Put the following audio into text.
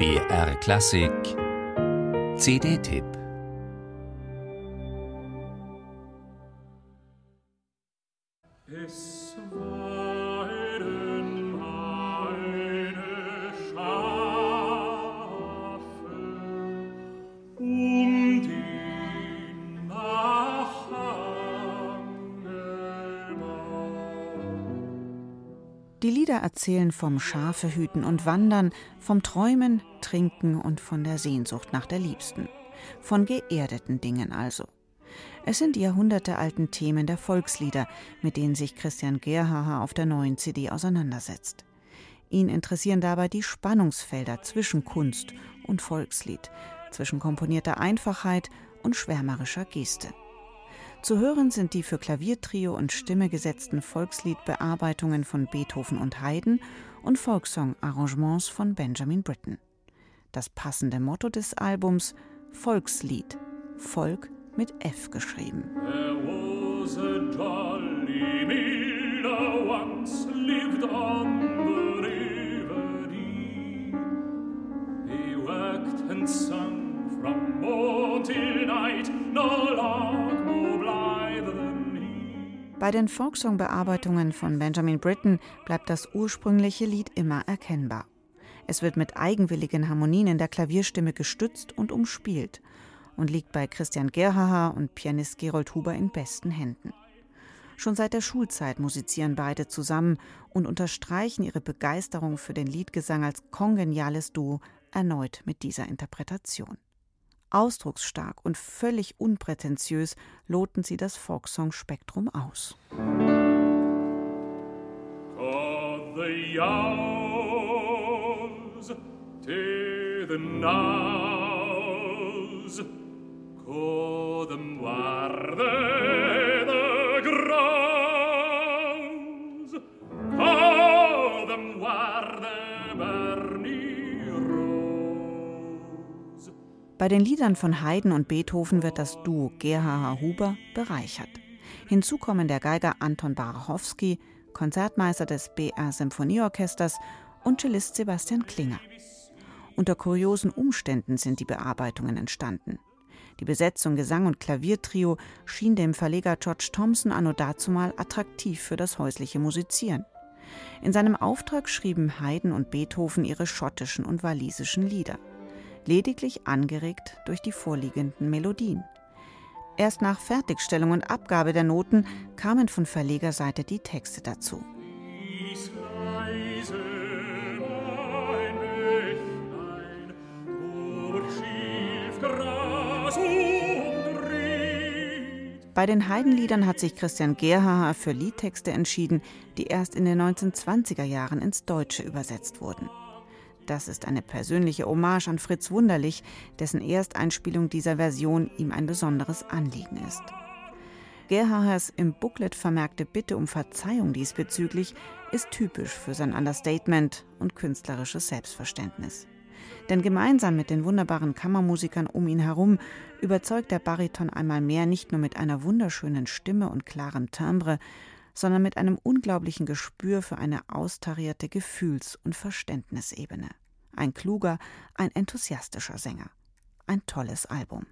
BR Klassik. CD-Tipp Es weiden Die Lieder erzählen vom Schafehüten und Wandern, vom Träumen, Trinken und von der Sehnsucht nach der Liebsten. Von geerdeten Dingen also. Es sind die jahrhundertealten Themen der Volkslieder, mit denen sich Christian Gerhaher auf der neuen CD auseinandersetzt. Ihn interessieren dabei die Spannungsfelder zwischen Kunst und Volkslied, zwischen komponierter Einfachheit und schwärmerischer Geste. Zu hören sind die für Klaviertrio und Stimme gesetzten Volksliedbearbeitungen von Beethoven und Haydn und Folksong-Arrangements von Benjamin Britten. Das passende Motto des Albums Volkslied, Volk mit F geschrieben. from morn till night, no long, no bei den Folksong-Bearbeitungen von Benjamin Britten bleibt das ursprüngliche Lied immer erkennbar. Es wird mit eigenwilligen Harmonien in der Klavierstimme gestützt und umspielt und liegt bei Christian Gerhaher und Pianist Gerold Huber in besten Händen. Schon seit der Schulzeit musizieren beide zusammen und unterstreichen ihre Begeisterung für den Liedgesang als kongeniales Duo erneut mit dieser Interpretation. Ausdrucksstark und völlig unprätentiös loten sie das Folksong-Spektrum aus. yowls, the Bei den Liedern von Haydn und Beethoven wird das Duo Gerhard Huber bereichert. Hinzu kommen der Geiger Anton Barachowski, Konzertmeister des BR Symphonieorchesters und Cellist Sebastian Klinger. Unter kuriosen Umständen sind die Bearbeitungen entstanden. Die Besetzung Gesang und Klaviertrio schien dem Verleger George Thompson anno dazumal attraktiv für das häusliche Musizieren. In seinem Auftrag schrieben Haydn und Beethoven ihre schottischen und walisischen Lieder lediglich angeregt durch die vorliegenden Melodien. Erst nach Fertigstellung und Abgabe der Noten kamen von Verlegerseite die Texte dazu. Bei den Heidenliedern hat sich Christian Gerhaher für Liedtexte entschieden, die erst in den 1920er Jahren ins Deutsche übersetzt wurden. Das ist eine persönliche Hommage an Fritz Wunderlich, dessen Ersteinspielung dieser Version ihm ein besonderes Anliegen ist. Gerharders im Booklet vermerkte Bitte um Verzeihung diesbezüglich ist typisch für sein Understatement und künstlerisches Selbstverständnis. Denn gemeinsam mit den wunderbaren Kammermusikern um ihn herum überzeugt der Bariton einmal mehr nicht nur mit einer wunderschönen Stimme und klarem Timbre, sondern mit einem unglaublichen Gespür für eine austarierte Gefühls- und Verständnisebene. Ein kluger, ein enthusiastischer Sänger. Ein tolles Album.